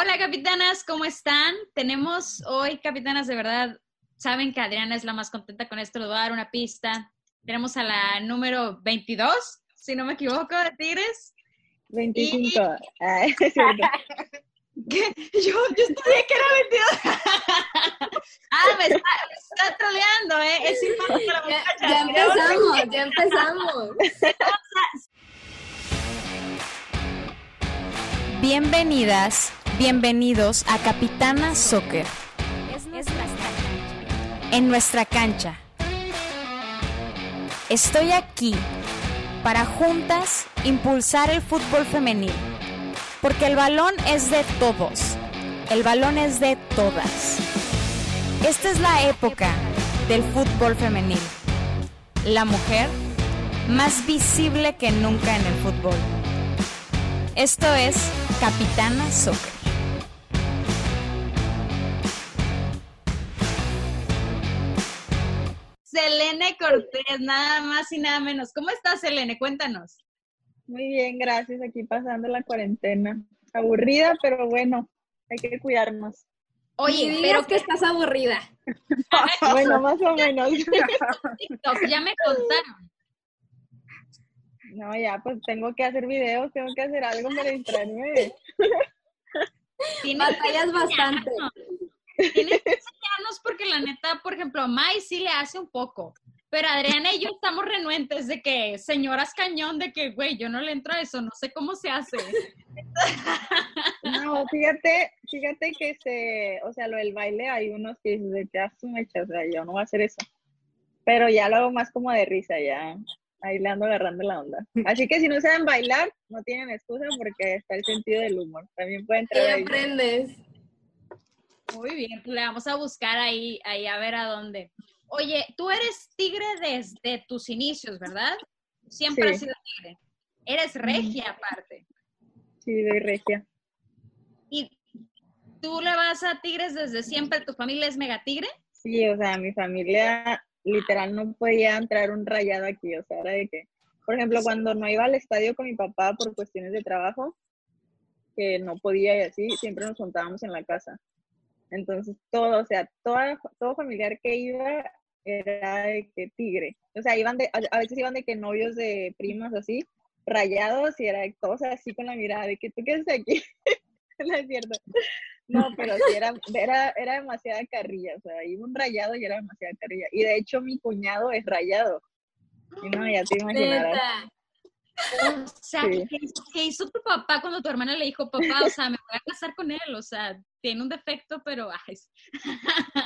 Hola capitanas, ¿cómo están? Tenemos hoy, capitanas, de verdad, saben que Adriana es la más contenta con esto, les voy a dar una pista. Tenemos a la número 22, si no me equivoco, de Tigres. 25. Ah, es ¿Qué? Yo, yo estudié que era 22. ah, me está, me está troleando, ¿eh? Es muchacha. Ya, ya empezamos, ya empezamos. Bienvenidas, bienvenidos a Capitana Soccer. En nuestra cancha. Estoy aquí para juntas impulsar el fútbol femenil. Porque el balón es de todos. El balón es de todas. Esta es la época del fútbol femenil. La mujer más visible que nunca en el fútbol. Esto es Capitana Soccer. Selene Cortés, nada más y nada menos. ¿Cómo estás, Selene? Cuéntanos. Muy bien, gracias. Aquí pasando la cuarentena. Aburrida, pero bueno, hay que cuidarnos. Oye, pero que estás aburrida. bueno, más o menos. TikTok, ya me contaron. No, ya, pues tengo que hacer videos, tengo que hacer algo para distraerme. Batallas bastante. Tienes que enseñarnos porque la neta, por ejemplo, Mai sí le hace un poco, pero Adriana y yo estamos renuentes de que, señoras cañón, de que, güey, yo no le entro a eso, no sé cómo se hace. No, fíjate, fíjate que se, o sea, lo del baile hay unos que dicen de que haz tu mecha, o sea, yo no voy a hacer eso. Pero ya lo hago más como de risa, ya. Ahí le ando agarrando la onda. Así que si no saben bailar, no tienen excusa porque está el sentido del humor. También pueden entrar ¿Qué ahí. Muy bien, le vamos a buscar ahí, ahí a ver a dónde. Oye, tú eres tigre desde tus inicios, ¿verdad? Siempre Sí. has sido tigre. Eres regia aparte. Sí, de regia. ¿Y tú le vas a tigres desde siempre? ¿Tu familia es mega tigre? Sí, o sea, mi familia literal no podía entrar un rayado aquí, o sea, era de que, por ejemplo, cuando no iba al estadio con mi papá por cuestiones de trabajo, que no podía y así, siempre nos juntábamos en la casa. Entonces, todo, o sea, toda, todo familiar que iba era de que tigre. O sea, iban de, a veces iban de que novios de primas así, rayados, y era de todos así con la mirada de que tú qué haces aquí. no es cierto. No, pero sí era, era, era demasiada carrilla, o sea, iba un rayado y era demasiada carrilla. Y de hecho mi cuñado es rayado. Y no, ya te imaginarás. O sea, Sí. ¿qué, hizo, qué hizo tu papá cuando tu hermana le dijo, papá, o sea, me voy a casar con él? O sea, tiene un defecto, pero, ay,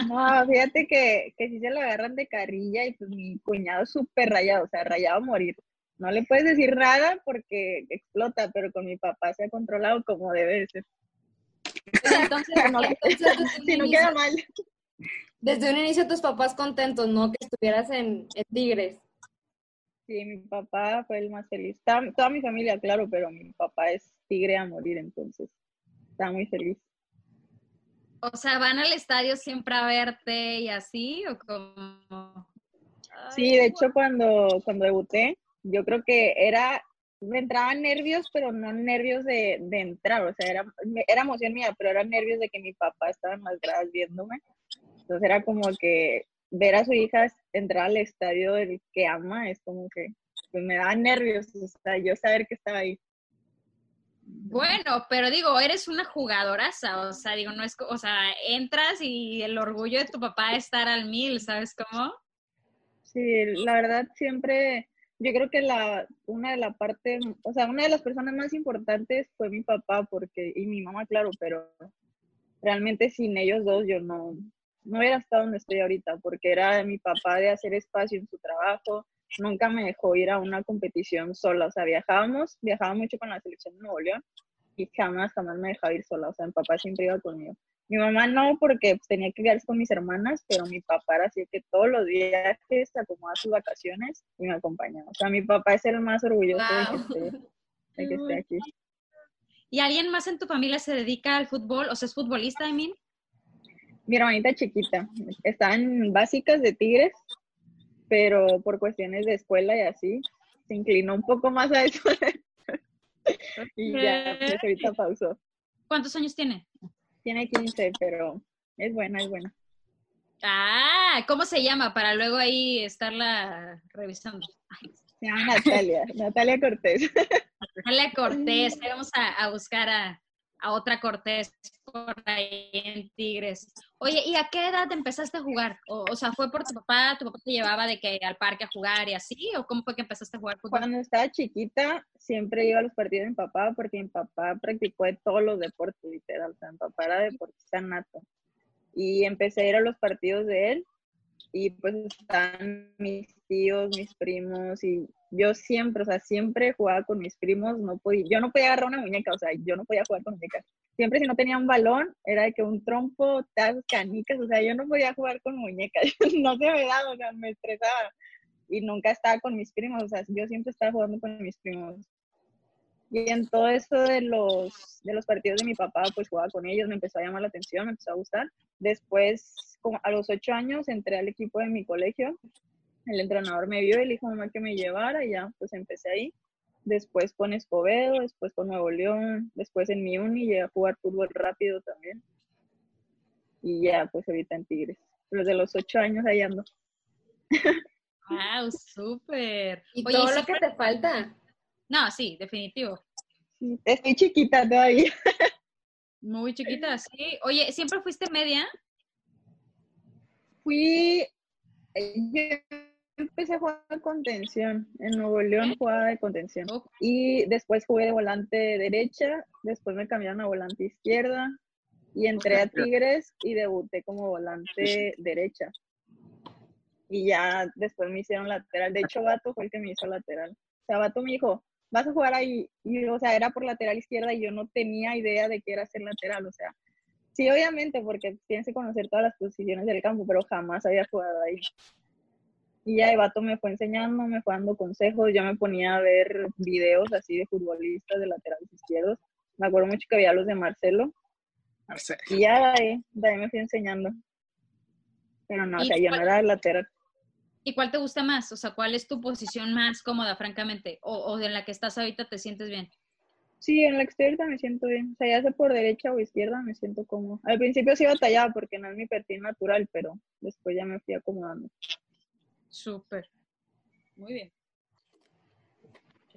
No, fíjate que, que sí se lo agarran de carrilla y pues mi cuñado súper rayado, o sea, rayado a morir. No le puedes decir nada porque explota, pero con mi papá se ha controlado como debe de ser. Entonces, No, entonces, Si no queda mal. desde un inicio tus papás contentos, ¿no? Que estuvieras en, en Tigres. Sí, mi papá fue el más feliz. Toda, toda mi familia, claro, pero mi papá es tigre a morir, entonces está muy feliz. o sea, ¿van al estadio siempre a verte y así? ¿O como...? Sí, de hecho cuando, cuando debuté, yo creo que era, me entraban nervios, pero no nervios de, de entrar, o sea, era, era emoción mía, pero eran nervios de que mi papá estaba en las gradas viéndome. Entonces era como que ver a su hija entrar al estadio del que ama es como que pues, me daba nervios, o sea, yo saber que estaba ahí. Bueno, pero digo, eres una jugadoraza, o sea, digo, no es, o sea, entras y el orgullo de tu papá es estar al mil, ¿sabes cómo? Sí, la verdad siempre, yo creo que la, una de la parte, o sea, una de las personas más importantes fue mi papá, porque, y mi mamá, claro, pero realmente sin ellos dos yo no, no hubiera estado donde estoy ahorita, porque era mi papá de hacer espacio en su trabajo, nunca me dejó ir a una competición sola, o sea, viajábamos, viajaba mucho con la selección de Nuevo León, y jamás, jamás me dejaba ir sola, o sea, mi papá siempre iba conmigo. Mi mamá no, porque pues, tenía que quedarse con mis hermanas, pero mi papá era así que todos los viajes se acomodaba sus vacaciones y me acompañaba. O sea, mi papá es el más orgulloso de, que esté, de que esté aquí. ¿Y alguien más en tu familia se dedica al fútbol? O sea, ¿es futbolista, I mean? Mi hermanita chiquita, está en básicas de Tigres, pero por cuestiones de escuela y así, se inclinó un poco más a eso. y ya, pues ahorita pausó. ¿Cuántos años tiene? Tiene 15, pero es buena, es buena. Ah, ¿cómo se llama? Para luego ahí estarla revisando. Se llama Natalia, Natalia Cortés. Natalia Cortés, vamos a, a buscar a, a otra Cortés por ahí en Tigres. Oye, ¿y a qué edad empezaste a jugar? O, sea, ¿fue por tu papá? ¿Tu papá te llevaba de que al parque a jugar y así? ¿O cómo fue que empezaste a jugar fútbol? Cuando estaba chiquita, siempre iba a los partidos de mi papá porque mi papá practicó todos los deportes, literal. O sea, mi papá era deportista nato. Y empecé a ir a los partidos de él y pues están mis tíos, mis primos y yo siempre, o sea, siempre jugaba con mis primos, no podía, yo no podía agarrar una muñeca, o sea, yo no podía jugar con muñecas. Siempre si no tenía un balón, era de que un trompo, tazas, canicas, o sea, yo no podía jugar con muñecas, no se me daba, o sea, me estresaba. Y nunca estaba con mis primos, o sea, yo siempre estaba jugando con mis primos. Y en todo eso de los, de los partidos de mi papá, pues jugaba con ellos, me empezó a llamar la atención, me empezó a gustar. Después, a los ocho años, entré al equipo de mi colegio. El entrenador me vio y le dijo a mamá que me llevara y ya, pues empecé ahí. Después con Escobedo, después con Nuevo León, después en mi uni llegué a jugar fútbol rápido también. Y ya, pues ahorita en Tigres. Desde los ocho años ahí ando. ¡Wow! ¡Súper! Y Oye, todo lo que te falta. No, sí, definitivo. Estoy chiquita todavía. Muy chiquita, sí. Oye, ¿siempre fuiste media? Fui, eh, yo empecé a jugar de contención. En Nuevo León jugaba de contención. Y después jugué de volante derecha, después me cambiaron a volante izquierda y entré a Tigres y debuté como volante derecha. Y ya después me hicieron lateral. De hecho, Vato fue el que me hizo lateral. O sea, Vato me dijo, vas a jugar ahí. Y, o sea, era por lateral izquierda y yo no tenía idea de qué era ser lateral. O sea, sí, obviamente, porque tienes que conocer todas las posiciones del campo, pero jamás había jugado ahí. Y ya el vato me fue enseñando, me fue dando consejos, yo me ponía a ver videos así de futbolistas, de laterales izquierdos. Me acuerdo mucho que había los de Marcelo. Marcelo. Y ya de ahí, de ahí me fui enseñando. Pero no, o ¿Y sea, yo no era lateral. ¿Y cuál te gusta más? O sea, ¿cuál es tu posición más cómoda, francamente? O, o en la que estás ahorita te sientes bien. Sí, en la externa me siento bien. O sea, ya sea por derecha o izquierda, me siento cómodo. Al principio sí batallaba porque no es mi perfil natural, pero después ya me fui acomodando. Súper. Muy bien.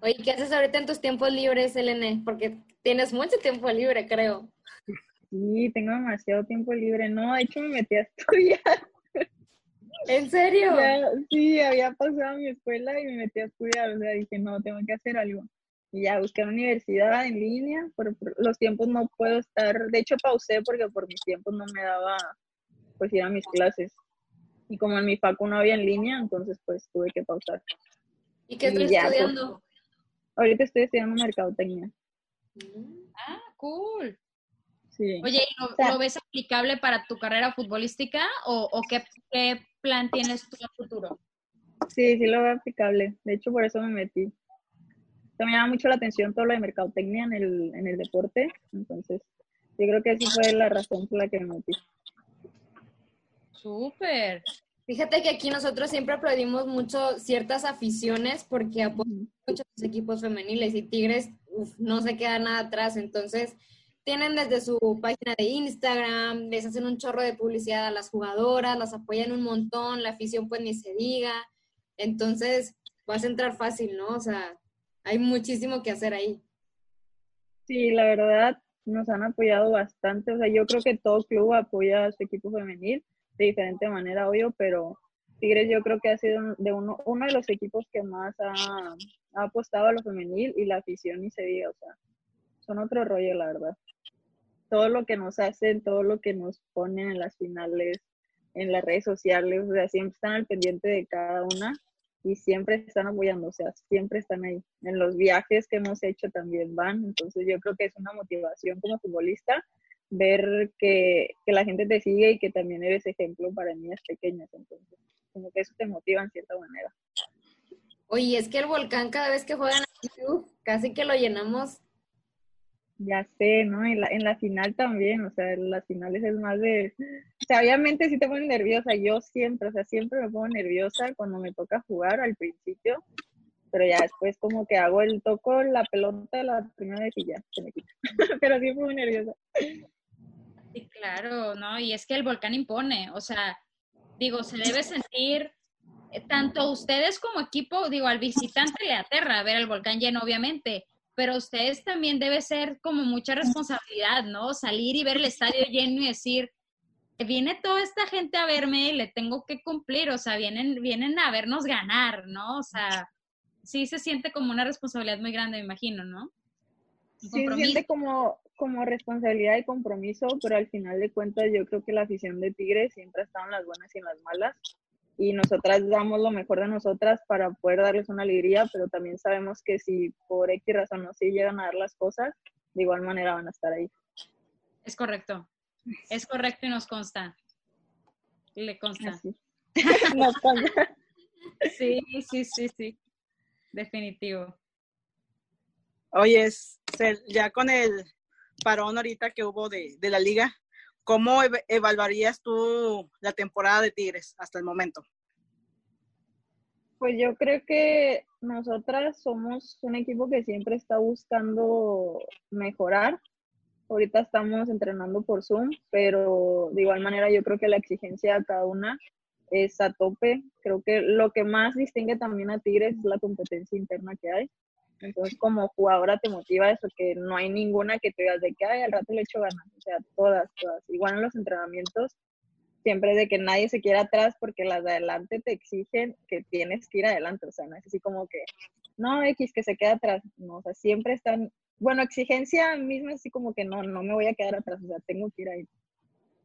Oye, ¿qué haces ahorita en tus tiempos libres, Elene? Porque tienes mucho tiempo libre, creo. Sí, tengo demasiado tiempo libre. No, de hecho me metí a estudiar. ¿En serio? Ya, sí, había pasado mi escuela y me metí a estudiar, o sea, dije, no, tengo que hacer algo. Y ya busqué una universidad en línea, pero por los tiempos no puedo estar, de hecho pausé porque por mis tiempos no me daba, pues ir a mis clases. Y como en mi facu no había en línea, entonces pues tuve que pausar. ¿Y qué estás ya, pues. estudiando? Ahorita estoy estudiando mercadotecnia. Mm. Ah, cool. Sí. Oye, ¿y lo, sea- lo ves aplicable para tu carrera futbolística o, o qué, qué plan tienes tú en el futuro? Sí, sí lo veo aplicable. De hecho, por eso me metí. También me llama mucho la atención todo lo de mercadotecnia en el, en el deporte. Entonces, yo creo que esa fue la razón por la que me metí. Súper. Fíjate que aquí nosotros siempre aplaudimos mucho ciertas aficiones porque apoyan mucho a los equipos femeniles y Tigres uf, no se queda nada atrás. Entonces, tienen desde su página de Instagram, les hacen un chorro de publicidad a las jugadoras, las apoyan un montón, la afición pues ni se diga. Entonces, vas a entrar fácil, ¿no? O sea, hay muchísimo que hacer ahí. Sí, la verdad, nos han apoyado bastante. O sea, yo creo que todo club apoya a su equipo femenil de diferente manera, obvio, pero Tigres yo creo que ha sido de uno, uno de los equipos que más ha, ha apostado a lo femenil y la afición ni se diga, o sea, son otro rollo, la verdad. Todo lo que nos hacen, todo lo que nos ponen en las finales, en las redes sociales, o sea, siempre están al pendiente de cada una y siempre están apoyando, o sea, siempre están ahí. En los viajes que hemos hecho también van, entonces yo creo que es una motivación como futbolista ver que, que la gente te sigue y que también eres ejemplo para niñas pequeñas, entonces como que eso te motiva en cierta manera. Oye, es que el volcán cada vez que juegan casi que lo llenamos. Ya sé, ¿no? En la, en la final también, o sea, en las finales es más de... O sea, obviamente sí te pones nerviosa, yo siempre, o sea, siempre me pongo nerviosa cuando me toca jugar al principio, pero ya después como que hago el toco la pelota la primera vez y ya se me quita. pero sí fue muy nerviosa. Sí, claro, ¿no? Y es que el volcán impone, o sea, digo, se debe sentir eh, tanto ustedes como equipo, digo, al visitante le aterra ver el volcán lleno, obviamente, pero ustedes también debe ser como mucha responsabilidad, ¿no? Salir y ver el estadio lleno y decir, viene toda esta gente a verme y le tengo que cumplir, o sea, vienen, vienen a vernos ganar, ¿no? O sea, sí se siente como una responsabilidad muy grande, me imagino, ¿no? sí, se siente como, como responsabilidad y compromiso, pero al final de cuentas yo creo que la afición de Tigres siempre ha estado en las buenas y en las malas. Y nosotras damos lo mejor de nosotras para poder darles una alegría, pero también sabemos que si por X razón no si llegan a dar las cosas, de igual manera van a estar ahí. Es correcto. Es correcto y nos consta. Le consta. nos consta. sí, sí, sí, sí. Definitivo. Oye, ya con el parón ahorita que hubo de, la liga, ¿cómo evaluarías tú la temporada de Tigres hasta el momento? Pues yo creo que nosotras somos un equipo que siempre está buscando mejorar. Ahorita estamos entrenando por Zoom, pero de igual manera yo creo que la exigencia a cada una es a tope. Creo que lo que más distingue también a Tigres es la competencia interna que hay. Entonces, como jugadora te motiva eso, que no hay ninguna que te digas de que, ay, al rato le echo ganas. O sea, todas, todas. Igual en los entrenamientos, siempre de que nadie se quiera atrás porque las de adelante te exigen que tienes que ir adelante. O sea, no es así como que, no, X, que se queda atrás. No, o sea, siempre están, bueno, exigencia misma así como que no, no me voy a quedar atrás. O sea, tengo que ir ahí.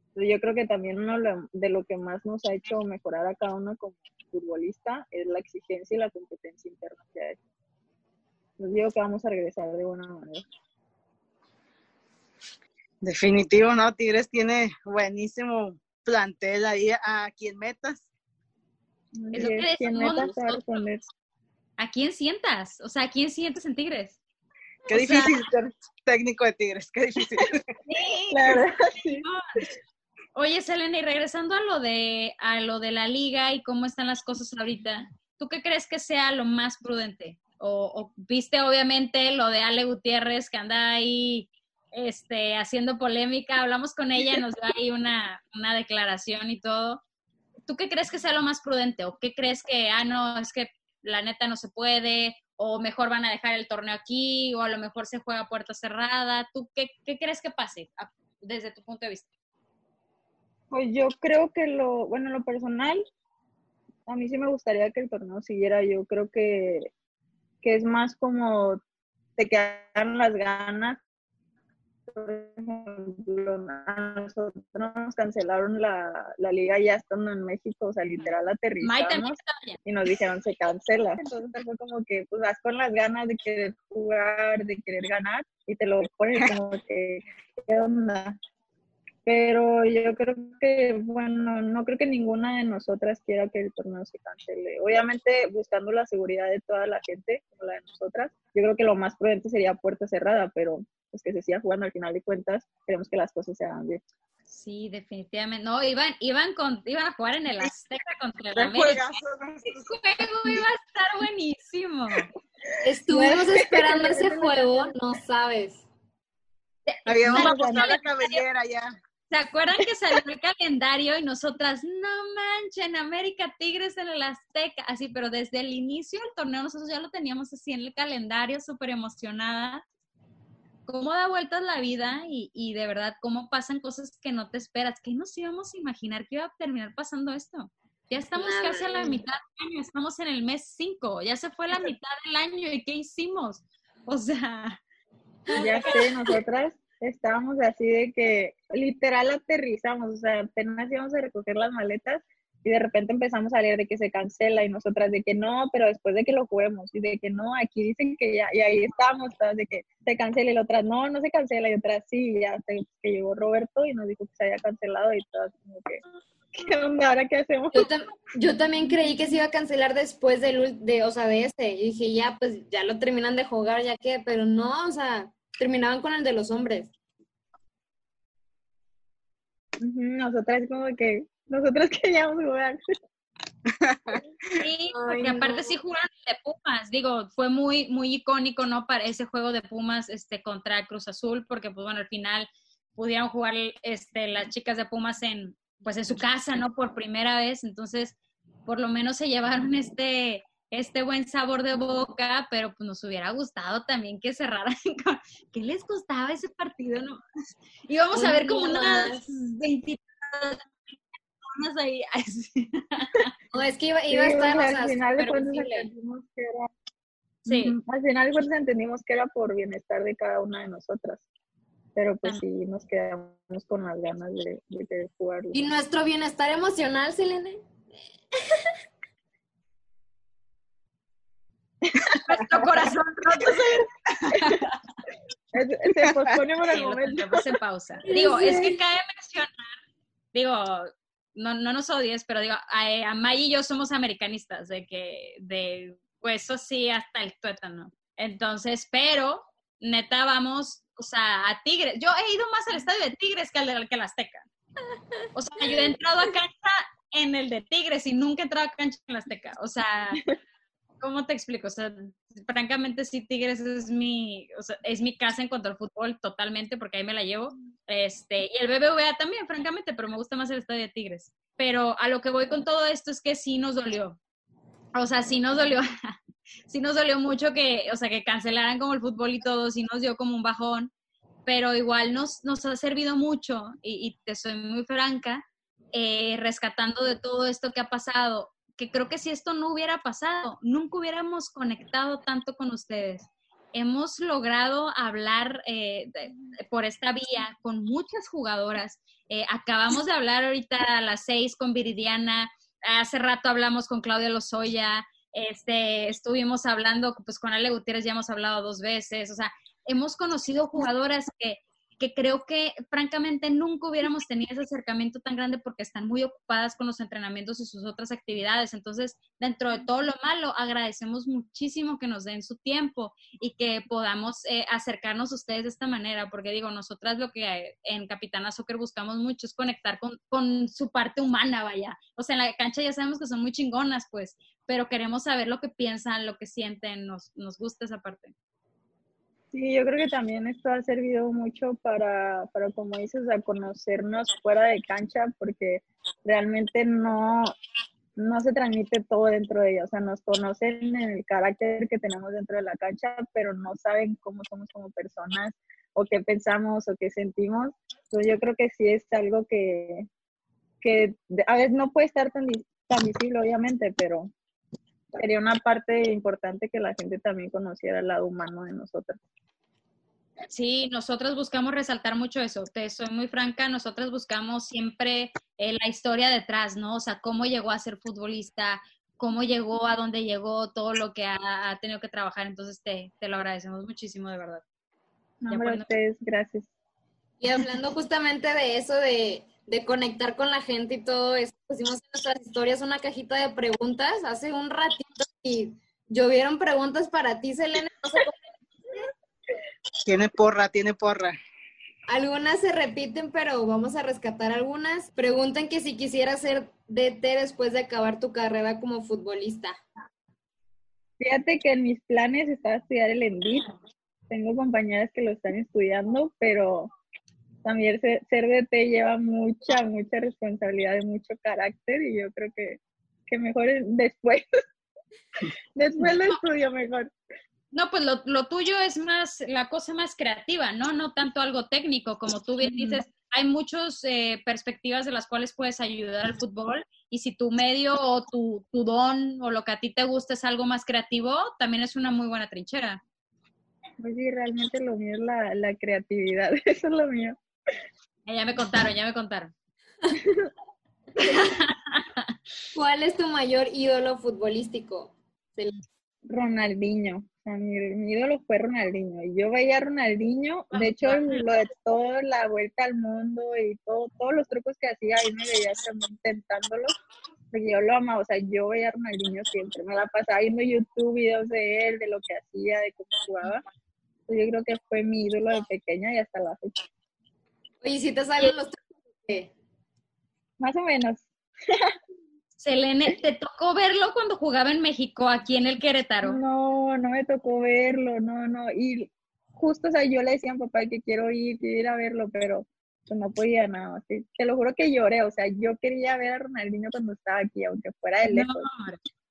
Entonces, yo creo que también uno de lo que más nos ha hecho mejorar a cada uno como futbolista es la exigencia y la competencia interna que hay digo que vamos a regresar de buena manera. Definitivo, ¿no? Tigres tiene buenísimo plantel ahí a quien metas. Es lo que quien metas a, quién sientas? O sea, ¿a quién sientes en Tigres? Qué difícil ser técnico de Tigres, qué difícil. claro. Oye, Selena, y regresando a lo de a lo de la liga y cómo están las cosas ahorita, ¿tú qué crees que sea lo más prudente? O, viste obviamente lo de Ale Gutiérrez que anda ahí este, haciendo polémica, hablamos con ella, nos da ahí una, una declaración y todo. ¿Tú qué crees que sea lo más prudente? ¿O qué crees que, ah, no, es que la neta no se puede? ¿O mejor van a dejar el torneo aquí? ¿O a lo mejor se juega a puerta cerrada? ¿Tú qué, qué crees que pase desde tu punto de vista? Pues yo creo que lo, bueno, lo personal, a mí sí me gustaría que el torneo siguiera. Yo creo que que es más como te quedan las ganas. Por ejemplo, a nosotros nos cancelaron la, la liga ya estando en México, o sea, literal aterrizamos y nos dijeron se cancela. Entonces fue como que pues vas con las ganas de querer jugar, de querer ganar y te lo pones como que, ¿qué onda? Pero yo creo que, bueno, no creo que ninguna de nosotras quiera que el torneo se cancele. Obviamente, buscando la seguridad de toda la gente, como la de nosotras, yo creo que lo más prudente sería puerta cerrada, pero pues que se siga jugando al final de cuentas, queremos que las cosas se hagan bien. Sí, definitivamente. No, iban, iban, con, iban a jugar en el Azteca contra el América. Ese juego iba a estar buenísimo. Estuvimos esperando ese juego, no sabes. Habíamos apostado la cabellera ya. ¿Se acuerdan que salió el calendario y nosotras, no manchen, América Tigres en el Azteca? Así, pero desde el inicio del torneo nosotros ya lo teníamos así en el calendario, súper emocionada. ¿Cómo da vueltas la vida y, y, de verdad cómo pasan cosas que no te esperas? ¿Qué nos íbamos a imaginar que iba a terminar pasando esto? Ya estamos casi a la mitad del año, estamos en el mes 5, ya se fue la mitad del año y ¿qué hicimos? O sea... Ya sé, nosotras estábamos así de que literal aterrizamos, o sea, apenas íbamos a recoger las maletas y de repente empezamos a leer de que se cancela y nosotras de que no, pero después de que lo juguemos y de que no, aquí dicen que ya, y ahí todas de que se cancela y la otra no, no se cancela y otra sí, ya hasta que llegó Roberto y nos dijo que se había cancelado y todas como que, ¿qué onda? ¿Ahora qué hacemos? Yo, también creí que se iba a cancelar después del, de, o sea, de este, y dije, ya, pues ya lo terminan de jugar, ya que, pero no, o sea, terminaban con el de los hombres. Nosotras como que, nosotros queríamos jugar. Sí, porque aparte sí jugaron de Pumas, digo, fue muy, muy icónico, ¿no? Para ese juego de Pumas este, contra Cruz Azul, porque pues bueno, al final pudieron jugar este, las chicas de Pumas en, pues en su casa, ¿no? Por primera vez, entonces por lo menos se llevaron este, este buen sabor de boca, pero pues nos hubiera gustado también que cerraran con, ¿qué les costaba ese partido? No? Íbamos a ver como unas 20 ahí. No, es que iba, iba a estar, o sea, al final de cuentas entendimos que era, Sí, al final de cuentas entendimos que era por bienestar de cada una de nosotras. Pero pues Ah. sí, nos quedamos con las ganas de, de querer jugarlo. Y nuestro bienestar emocional, Selene. Nuestro corazón roto Es- Se pospone por el Sí, momento. en pausa. Digo, es que cabe mencionar, digo, no, no nos odies, pero digo, a, a May y yo somos americanistas, de que, de hueso sí hasta el tuétano. Entonces, pero, neta, vamos, o sea, a Tigres. Yo he ido más al estadio de Tigres que al de que al Azteca. O sea, yo he entrado a cancha en el de Tigres y nunca he entrado a cancha en el Azteca. O sea, ¿cómo te explico? O sea, francamente sí, Tigres es mi, o sea, es mi casa en cuanto al fútbol totalmente, porque ahí me la llevo. Este, y el BBVA también, francamente, pero me gusta más el estadio de Tigres. Pero a lo que voy con todo esto es que sí nos dolió. O sea, sí nos dolió, sí nos dolió mucho que, o sea, que cancelaran como el fútbol y todo, sí nos dio como un bajón, pero igual nos, nos ha servido mucho, y, te soy muy franca, eh, rescatando de todo esto que ha pasado, que creo que si esto no hubiera pasado, nunca hubiéramos conectado tanto con ustedes. Hemos logrado hablar eh, por esta vía con muchas jugadoras. Eh, acabamos de hablar ahorita a las seis con Viridiana, hace rato hablamos con Claudia Lozoya, este, estuvimos hablando pues con Ale Gutiérrez, ya hemos hablado dos veces, o sea, hemos conocido jugadoras que, que creo que francamente nunca hubiéramos tenido ese acercamiento tan grande porque están muy ocupadas con los entrenamientos y sus otras actividades. Entonces, dentro de todo lo malo, agradecemos muchísimo que nos den su tiempo y que podamos eh, acercarnos a ustedes de esta manera, porque digo, nosotras lo que en Capitana Soccer buscamos mucho es conectar con, con su parte humana, vaya. O sea, en la cancha ya sabemos que son muy chingonas, pues, pero queremos saber lo que piensan, lo que sienten, nos, nos gusta esa parte. Sí, yo creo que también esto ha servido mucho para, para, como dices, a conocernos fuera de cancha, porque realmente no, no se transmite todo dentro de ella. O sea, nos conocen en el carácter que tenemos dentro de la cancha, pero no saben cómo somos como personas, o qué pensamos, o qué sentimos. Entonces, yo creo que sí es algo que, que a veces no puede estar tan, tan visible, obviamente, pero sería una parte importante que la gente también conociera el lado humano de nosotros. Sí, nosotros buscamos resaltar mucho eso. Te soy muy franca, nosotros buscamos siempre eh, la historia detrás, ¿no? O sea, cómo llegó a ser futbolista, cómo llegó a donde llegó, todo lo que ha, ha tenido que trabajar. Entonces, te, te lo agradecemos muchísimo, de verdad. No, Ya hombre, a cuando- ustedes, gracias. Y hablando justamente de eso, de, de conectar con la gente y todo eso, pusimos en nuestras historias una cajita de preguntas hace un ratito y llovieron preguntas para ti, Selena. No sé cómo- Tiene porra, tiene porra. algunas se repiten, pero vamos a rescatar algunas. Preguntan que si quisieras ser DT después de acabar tu carrera como futbolista. Fíjate que en mis planes está estudiar el ENDIT. Tengo compañeras que lo están estudiando, pero también ser, ser DT lleva mucha, mucha responsabilidad y mucho carácter y yo creo que, que mejor es después. después lo estudio mejor. No, pues lo, lo tuyo es más la cosa más creativa, ¿no? No tanto algo técnico, como tú bien dices. Hay muchas eh, perspectivas de las cuales puedes ayudar al fútbol y si tu medio o tu, tu don o lo que a ti te gusta es algo más creativo, también es una muy buena trinchera. Pues sí, realmente lo mío es la, la creatividad. Eso es lo mío. Ya me contaron, ya me contaron. ¿Cuál es tu mayor ídolo futbolístico? Ronaldinho. O sea, mi, mi ídolo fue Ronaldinho. Y yo veía a Ronaldinho, de hecho, lo de toda la vuelta al mundo y todo, todos los trucos que hacía, ahí me veía también intentándolo, porque yo lo amaba. O sea, yo veía a Ronaldinho siempre. Me la pasaba viendo YouTube, videos de él, de lo que hacía, de cómo jugaba. Entonces, yo creo que fue mi ídolo de pequeña y hasta la fecha. Oye, si te salen los ¿qué? Más o menos. Selene, ¿te tocó verlo cuando jugaba en México, aquí en el Querétaro? No, no me tocó verlo, no, no. Y justo, o sea, yo le decía a mi papá que quiero ir, quiero ir a verlo, pero pues, no podía nada. Así. Te lo juro que lloré, o sea, yo quería ver a Ronaldinho cuando estaba aquí, aunque fuera de lejos.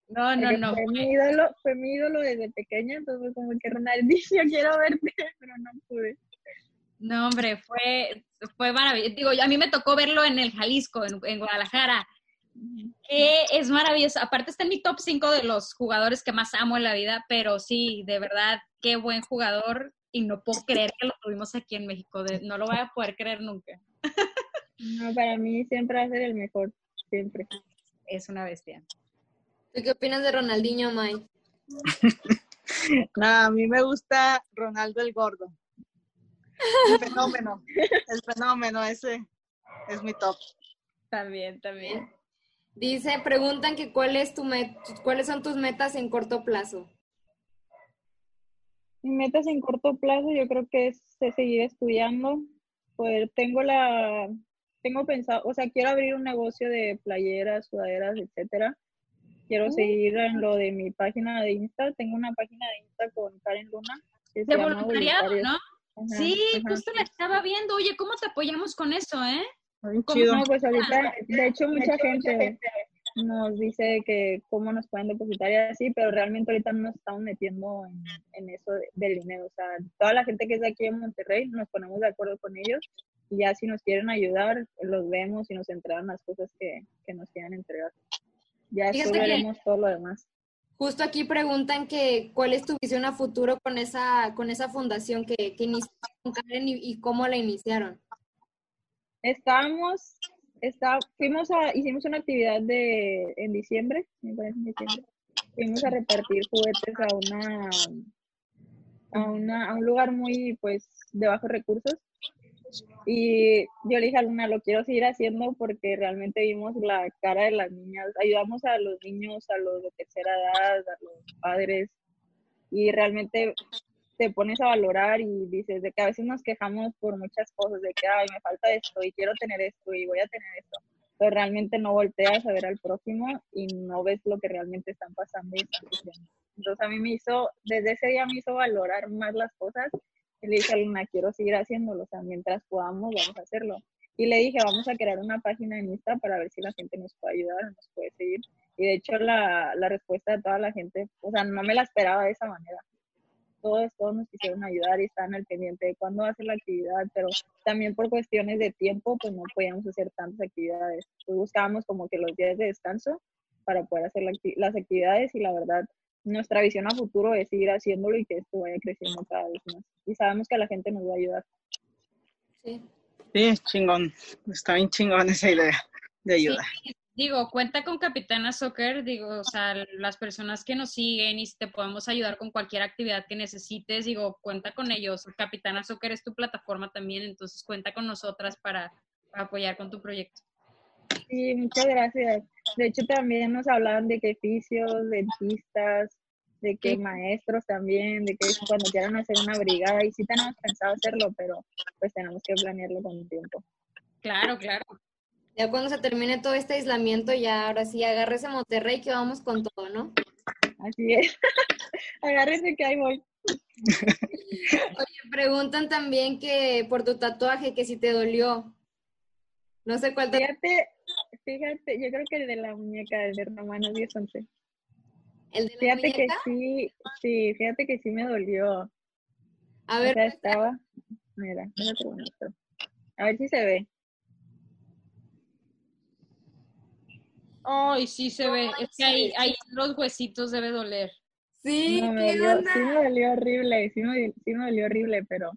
No, no, no. Fue mi ídolo, fue mi ídolo desde pequeña, entonces como que Ronaldinho, quiero verte, pero no pude. No, hombre, fue, fue maravilloso. Digo, a mí me tocó verlo en el Jalisco, en, en Guadalajara que es maravilloso. Aparte está en mi top 5 de los jugadores que más amo en la vida, pero sí, de verdad, qué buen jugador y no puedo creer que lo tuvimos aquí en México. no lo voy a poder creer nunca. No, para mí siempre va a ser el mejor, siempre. Es una bestia. ¿Tú qué opinas de Ronaldinho, Mike? Nada, a mí me gusta Ronaldo el Gordo. El fenómeno, el fenómeno, ese es mi top. También, también. Dice, preguntan que cuál es tu cuáles son tus metas en corto plazo. Mis metas en corto plazo yo creo que es, seguir estudiando. Pues tengo la, tengo pensado, o sea, quiero abrir un negocio de playeras, sudaderas, etcétera. Quiero seguir en lo de mi página de Insta. Tengo una página de Insta con Karen Luna. de voluntariado, ¿no? Sí, justo la estaba viendo. Oye, ¿cómo te apoyamos con eso, eh? No, pues ahorita, de hecho, mucha gente nos dice que cómo nos pueden depositar y así, pero realmente ahorita no nos estamos metiendo en, eso del dinero. O sea, toda la gente que es de aquí en Monterrey nos ponemos de acuerdo con ellos y ya si nos quieren ayudar, los vemos y nos entregan las cosas que, nos quieran entregar. Ya después veremos todo lo demás. Justo aquí preguntan que cuál es tu visión a futuro con esa, con esa fundación que, que inició con Karen y cómo la iniciaron. Estábamos, está, fuimos a, hicimos una actividad de, en diciembre, me parece en diciembre, fuimos a repartir juguetes a una, a una, a un lugar muy, pues, de bajos recursos. Y yo le dije a Luna, lo quiero seguir haciendo porque realmente vimos la cara de las niñas, ayudamos a los niños, a los de tercera edad, a los padres, y realmente te pones a valorar y dices de que a veces nos quejamos por muchas cosas, de que, ay, me falta esto y quiero tener esto y voy a tener esto, pero realmente no volteas a ver al próximo y no ves lo que realmente están pasando y Entonces a mí me hizo, desde ese día me hizo valorar más las cosas y le dije a Luna, quiero seguir haciéndolo, o sea, mientras podamos, vamos a hacerlo. Y le dije, vamos a crear una página en Insta para ver si la gente nos puede ayudar, nos puede seguir. Y de hecho la, la respuesta de toda la gente, o sea, no me la esperaba de esa manera todos, todos nos quisieron ayudar y estaban al pendiente de cuándo va a ser la actividad, pero también por cuestiones de tiempo, pues no podíamos hacer tantas actividades. Pues buscábamos como que los días de descanso para poder hacer las actividades y la verdad, nuestra visión a futuro es seguir haciéndolo y que esto vaya creciendo cada vez más. Y sabemos que la gente nos va a ayudar. Sí. Sí, chingón. Está bien chingón esa idea de ayuda digo, cuenta con Capitana Soccer, digo, o sea, las personas que nos siguen y si te podemos ayudar con cualquier actividad que necesites, digo, cuenta con ellos. Capitana Soccer es tu plataforma también, entonces cuenta con nosotras para, apoyar con tu proyecto. Sí, muchas gracias. De hecho, también nos hablaban de que fisios, dentistas, de que maestros también, de que cuando quieran hacer una brigada, y sí tenemos pensado hacerlo, pero pues tenemos que planearlo con tiempo. Claro, claro. Ya cuando se termine todo este aislamiento, ya ahora sí, agárrese Monterrey que vamos con todo, ¿no? Así es. agárrese que ahí voy. Oye, preguntan también que por tu tatuaje, que si te dolió. No sé cuál te... Fíjate, fíjate, yo creo que el de la muñeca, el de Romano 10 11. ¿El de la fíjate que sí, sí, fíjate que sí me dolió. A ver. estaba, mira, mira A ver si se ve. Ay, sí se ve. Es que ahí, ahí los huesitos debe doler. Sí, me dolió, sí me dolió horrible, sí me, sí me dolió horrible, pero,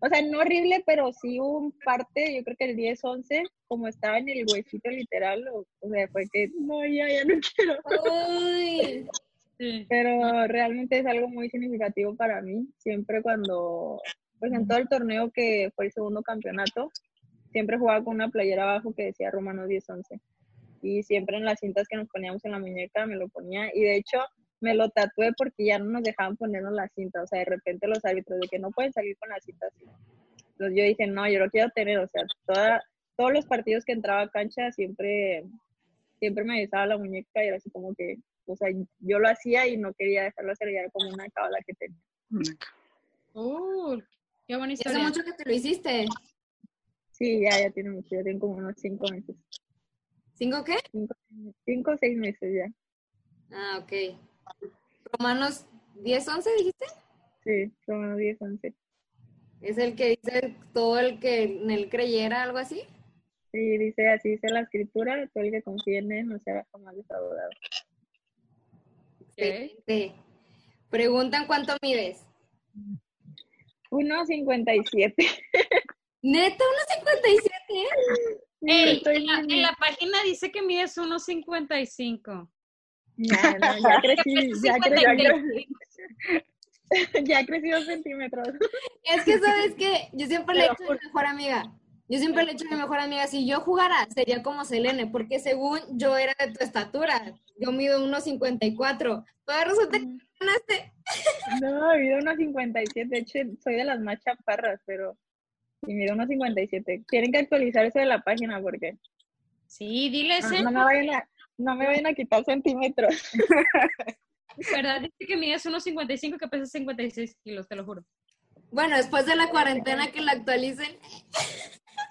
o sea, no horrible, pero sí un parte, yo creo que el 10-11, como estaba en el huesito literal, o, sea, fue que, no, ya, ya no quiero. Pero realmente es algo muy significativo para mí, siempre cuando, pues en todo el torneo que fue el segundo campeonato, siempre jugaba con una playera abajo que decía Romano 10-11 y siempre en las cintas que nos poníamos en la muñeca me lo ponía y de hecho me lo tatué porque ya no nos dejaban ponernos la cinta, o sea, de repente los árbitros de que no pueden salir con la cinta así. Entonces yo dije, no, yo lo quiero tener, o sea, toda, todos los partidos que entraba a cancha siempre siempre me besaba la muñeca y era así como que, o sea, yo lo hacía y no quería dejarlo hacer, ya era como una cábala que tenía. Uh, qué buena ¿Y hace historia. mucho que te lo hiciste? Sí, ya, ya tiene mucho, ya tiene como unos cinco meses. ¿Cinco qué? Cinco, cinco o seis meses ya. Ah, ok. Romanos 10, 11, dijiste. Sí, como unos 10, 11. Es el que dice todo el que en él creyera, algo así. Sí, dice así, dice la escritura, todo el que confíe en él no será jamás defraudado. Ok. Sí. Preguntan cuánto mides. 1.57. Neta, unos 57. Ey, Estoy en, en la página dice que mides 1.55. Ya, no, ya crecí, ya crecí, ya 56. crecí, ya crecí dos centímetros. Es que sabes que yo siempre le he hecho a mi mejor amiga. Yo siempre le he hecho a mi mejor amiga, si yo jugara, sería como Selene, porque según yo era de tu estatura, yo mido 1.54. Pero resulta que ganaste. No, mido 1.57. De hecho, soy de las más chaparras, pero sí, mido 1.57. Tienen que actualizar eso de la página porque Sí, dile ese, no me vayan a, no me vayan a quitar centímetros. ¿verdad? Dice que mides 1.55 que pesas 56 kilos, te lo juro. Bueno, después de la cuarentena que la actualicen.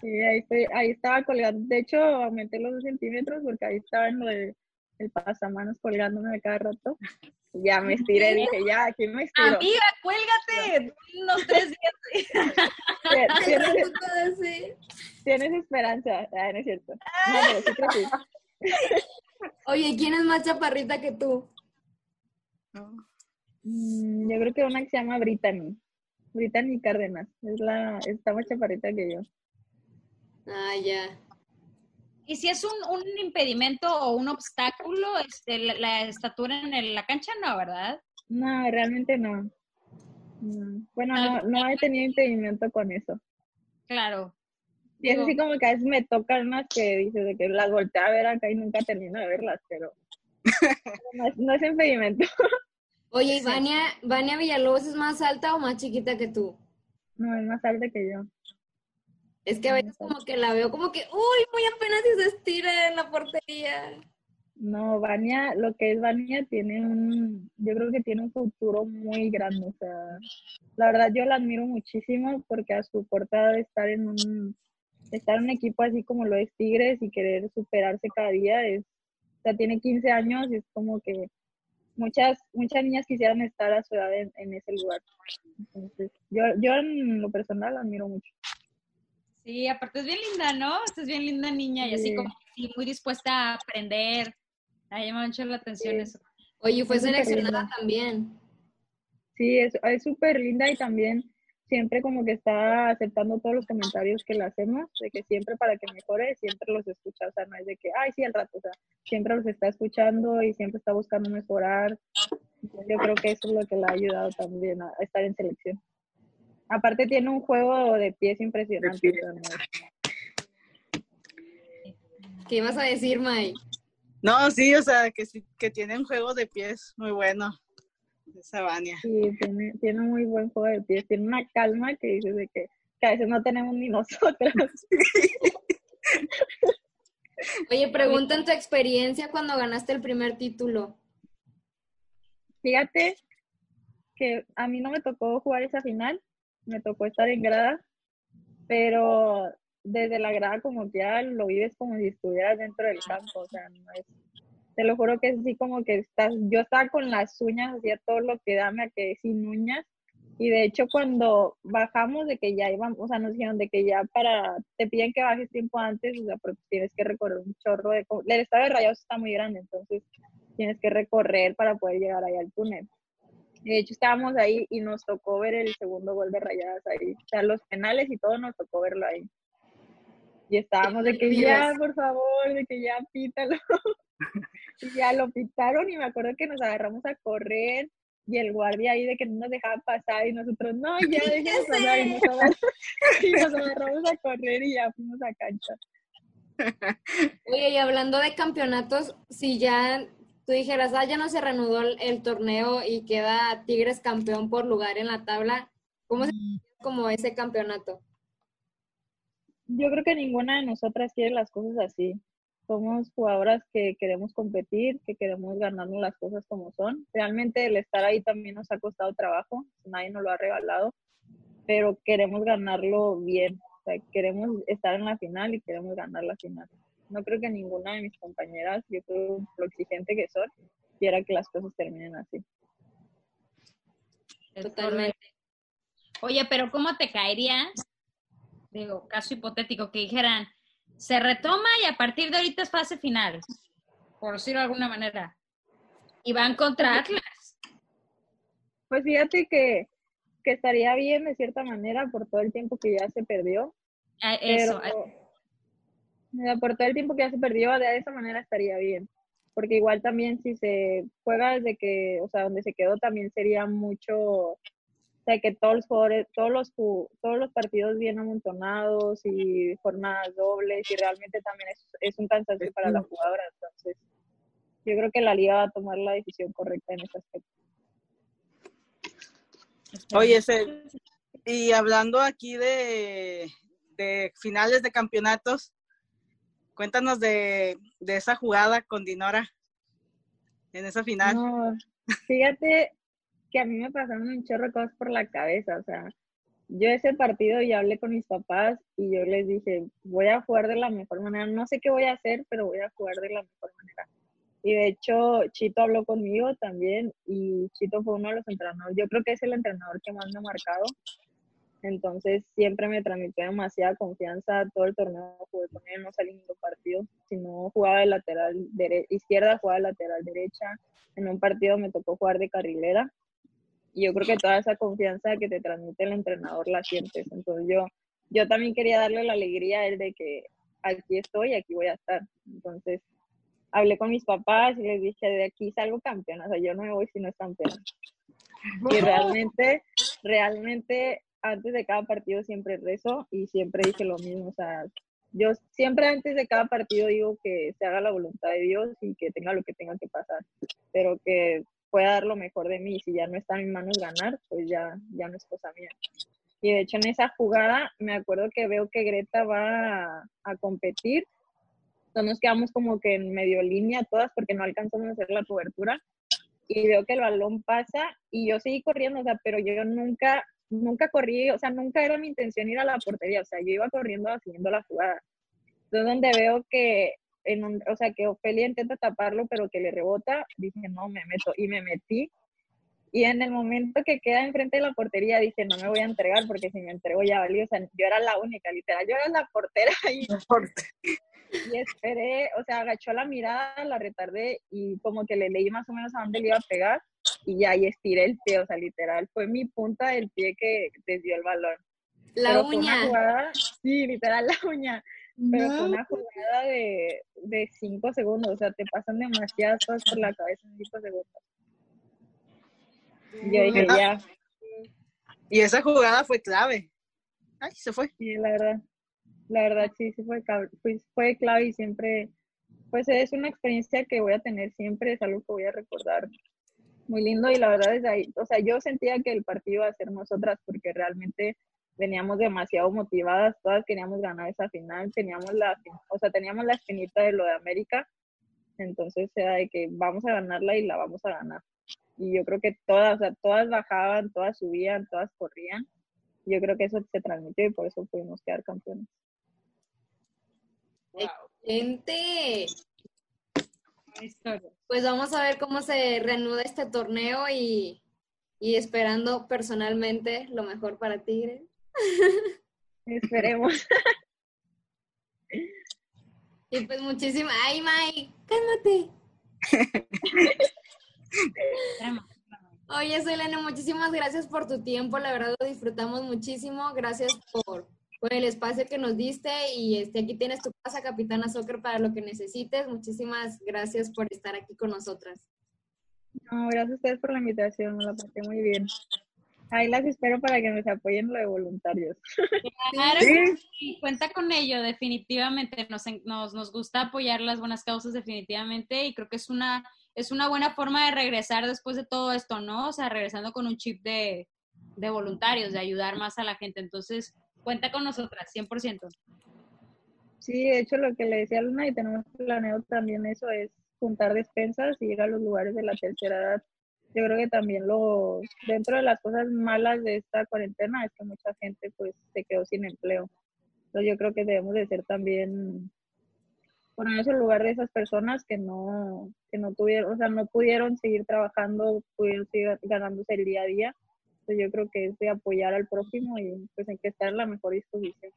Sí, ahí, estoy, ahí estaba colgando. De hecho, aumenté los dos centímetros porque ahí estaba en lo de el pasamanos colgándome de cada rato. Ya me estiré, dije, ya, aquí me estiro. Amiga, cuélgate unos tres días. Tienes, Todo así. tienes esperanza. Ah, no es cierto. No, pero sí. Oye, ¿quién es más chaparrita que tú? Mm, Yo creo que una que se llama Brittany. Brittany Cárdenas. Es la, está más chaparrita que yo. Ah, ya. Y si es un, un impedimento o un obstáculo, este, la, la estatura en el- la cancha, no, ¿verdad? No, realmente no. No. Bueno, no, no he tenido impedimento con eso. Claro. Y es así como que a veces me tocan unas que dices de que las volteé a ver acá y nunca termino de verlas, pero no es, no es impedimento. Oye, ¿y Vania, Vania Villalobos es más alta o más chiquita que tú? No, es más alta que yo. Es que a veces como que la veo como que, uy, muy apenas si se estira en la portería. No, Vania, lo que es Vania tiene un, yo creo que tiene un futuro muy grande. O sea, la verdad yo la admiro muchísimo porque a su portada de estar en un, estar en un equipo así como lo es Tigres y querer superarse cada día es, o sea, tiene 15 años y es como que muchas, muchas niñas quisieran estar a su edad en, en ese lugar. Entonces, yo, yo en lo personal la admiro mucho. Sí, aparte es bien linda, ¿no? Es bien linda niña y así Sí. como sí, muy dispuesta a aprender. Me llama mucho la atención Sí. eso. Oye, fue Es seleccionada también. Sí, es es súper linda y también siempre como que está aceptando todos los comentarios que le hacemos, de que siempre para que mejore, siempre los escucha, o sea, no es de que, ay, sí, al rato, o sea, siempre los está escuchando y siempre está buscando mejorar. Yo creo que eso es lo que le ha ayudado también a, estar en selección. Aparte tiene un juego de pies impresionante. ¿Qué ibas a decir, May? No, sí, o sea, que sí, que tiene un juego de pies muy bueno. Esa Vania. Sí, tiene, tiene muy buen juego de pies, tiene una calma que dices de que, que a veces no tenemos ni nosotros. Oye, pregunta en tu experiencia cuando ganaste el primer título. Fíjate que a mí no me tocó jugar esa final, me tocó estar en grada, pero desde la grada como que ya lo vives como si estuvieras dentro del campo, o sea, no es, te lo juro que es así como que estás, yo estaba con las uñas, hacía todo lo que da, me quedé sin uñas, y de hecho cuando bajamos de que ya íbamos, o sea, nos dijeron de que ya para, te piden que bajes tiempo antes, o sea, porque tienes que recorrer un chorro de, el estadio de Rayados está muy grande, entonces tienes que recorrer para poder llegar ahí al túnel. De hecho, estábamos ahí y nos tocó ver el segundo gol de Rayadas ahí. O sea, los penales y todo nos tocó verlo ahí. Y estábamos de que ya, por favor, de que ya pítalo. y ya lo pitaron y me acuerdo que nos agarramos a correr y el guardia ahí de que no nos dejaba pasar y nosotros, no, ya déjenos pasar. Y nos, agarramos, y nos agarramos a correr y ya fuimos a cancha. Oye, y hablando de campeonatos, si ya tú dijeras, ah, ya no se reanudó el, el torneo y queda Tigres campeón por lugar en la tabla, ¿cómo se como ese campeonato? Yo creo que ninguna de nosotras quiere las cosas así. somos jugadoras que queremos competir, que queremos ganarnos las cosas como son. Realmente el estar ahí también nos ha costado trabajo, nadie nos lo ha regalado, pero queremos ganarlo bien. Queremos estar en la final y queremos ganar la final. No creo que ninguna de mis compañeras, yo creo lo exigente que son, quiera que las cosas terminen así. Totalmente. Oye, pero ¿cómo te caería? Digo, caso hipotético, que dijeran, se retoma y a partir de ahorita es fase final, por decirlo de alguna manera. Y van contra Atlas. Pues fíjate que, que estaría bien de cierta manera por todo el tiempo que ya se perdió. Ah, Eso. Pero, por todo el tiempo que ya se perdió, de esa manera estaría bien. Porque igual también si se juega desde que, o sea, donde se quedó también sería mucho sea, que todos los jugadores, todos los, todos los partidos bien amontonados y jornadas dobles y realmente también es, es un cansancio para la jugadora. Entonces, yo creo que la liga va a tomar la decisión correcta en ese aspecto. Oye, y hablando aquí de, de, finales de campeonatos, cuéntanos de, de, esa jugada con Dinora en esa final. fíjate, que a mí me pasaron un chorro cosas por la cabeza, o sea, yo ese partido ya hablé con mis papás y yo les dije, voy a jugar de la mejor manera, no sé qué voy a hacer, pero voy a jugar de la mejor manera. Y de hecho, Chito habló conmigo también y Chito fue uno de los entrenadores, yo creo que es el entrenador que más me ha marcado. Entonces siempre me transmitió demasiada confianza, todo el torneo jugué con él, no salí en ningún partido, si no jugaba de lateral izquierda, jugaba de lateral derecha, en un partido me tocó jugar de carrilera y yo creo que toda esa confianza que te transmite el entrenador la sientes. Entonces yo, yo también quería darle la alegría a él de que aquí estoy, aquí voy a estar. Entonces hablé con mis papás y les dije, de aquí salgo campeona, o sea, yo no me voy si no es campeona. Y realmente, realmente antes de cada partido siempre rezo y siempre dije lo mismo, o sea, yo siempre antes de cada partido digo que se haga la voluntad de Dios y que tenga lo que tenga que pasar, pero que pueda dar lo mejor de mí. Si ya no está en mis manos ganar, pues ya, ya no es cosa mía. Y de hecho en esa jugada me acuerdo que veo que Greta va a, competir. Entonces nos quedamos como que en medio línea todas porque no alcanzamos a hacer la cobertura. Y veo que el balón pasa y yo seguí corriendo, o sea, pero yo nunca, nunca corrí, o sea, nunca era mi intención ir a la portería, o sea, yo iba corriendo haciendo la jugada. Entonces donde veo que o sea, que Ofelia intenta taparlo, pero que le rebota, dije, no, me meto. Y me metí. Y en el momento que queda enfrente de la portería, dije, no me voy a entregar, porque si me entrego ya valió. O sea, yo era la única, literal, yo era la portera ahí. Y esperé, o sea, agachó la mirada, la retardé y como que le leí más o menos a dónde le iba a pegar y ya, y estiré el pie, o sea, literal, fue mi punta del pie que desvió el balón. La uña. sí, literal, la uña pero fue una jugada de, de cinco segundos, o sea, te pasan demasiadas cosas por la cabeza en cinco segundos. Yo dije, ya. Y esa jugada fue clave. Ay, se fue. Sí, la verdad. La verdad, sí, sí fue, fue, fue clave y siempre, pues es una experiencia que voy a tener siempre, es algo que voy a recordar muy lindo y la verdad es ahí, o sea, yo sentía que el partido iba a ser nosotras porque realmente veníamos demasiado motivadas, todas queríamos ganar esa final, teníamos la, o sea, teníamos la espinita de lo de América, entonces era de que vamos a ganarla y la vamos a ganar. Y yo creo que todas, o sea, todas bajaban, todas subían, todas corrían. Yo creo que eso se transmitió y por eso pudimos quedar campeones. Excelente. Pues vamos a ver cómo se reanuda este torneo y, y esperando personalmente lo mejor para Tigres. Esperemos. Y pues muchísimas. ¡Ay, May! ¡Cálmate! Oye, Selena, muchísimas gracias por tu tiempo. La verdad lo disfrutamos muchísimo. Gracias por, por el espacio que nos diste. Y este, aquí tienes tu casa, Capitana Soccer, para lo que necesites. Muchísimas gracias por estar aquí con nosotras. No, gracias a ustedes por la invitación. Me la pasé muy bien. Ahí las espero para que nos apoyen lo de voluntarios. Claro, sí. cuenta con ello, definitivamente. Nos, nos, nos gusta apoyar las buenas causas, definitivamente, y creo que es una, es una buena forma de regresar después de todo esto, ¿no? O sea, regresando con un chip de, de voluntarios, de ayudar más a la gente. Entonces, cuenta con nosotras, 100%. Sí, de hecho lo que le decía a Luna y tenemos planeado también eso es juntar despensas y ir a los lugares de la tercera edad. Yo creo que también lo, dentro de las cosas malas de esta cuarentena es que mucha gente pues se quedó sin empleo. Entonces yo creo que debemos de ser también ponernos en lugar de esas personas que no, que no tuvieron, o sea, no pudieron seguir trabajando, pudieron seguir ganándose el día a día. Entonces yo creo que es de apoyar al prójimo y pues hay que estar en la mejor disposición.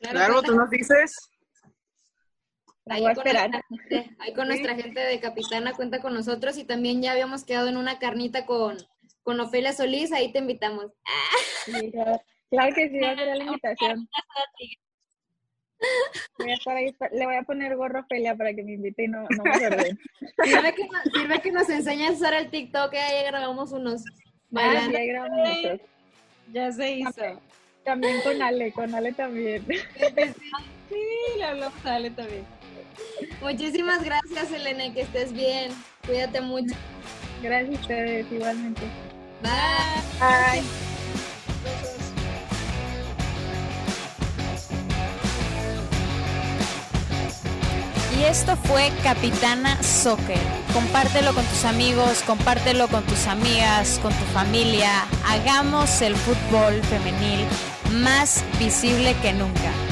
Claro, tú nos dices. Ahí con, nuestra gente, ahí con nuestra gente de Capitana cuenta con nosotros y también ya habíamos quedado en una carnita con, con Ofelia Solís, ahí te invitamos. claro, que sí, va a ser la invitación. le voy a poner gorro Ofelia para que me invite y no, no me sirve, que, sirve que nos enseñes a usar el TikTok, ahí grabamos unos. Ah, grabamos Ya se hizo. También con Ale, con Ale también. Sí, le hablamos a Ale también. Muchísimas gracias, Elena, que estés bien. Cuídate mucho. Gracias a ustedes, igualmente. Bye. Bye. Y esto fue Capitana Soccer. Compártelo con tus amigos, compártelo con tus amigas, con tu familia. Hagamos el fútbol femenil más visible que nunca.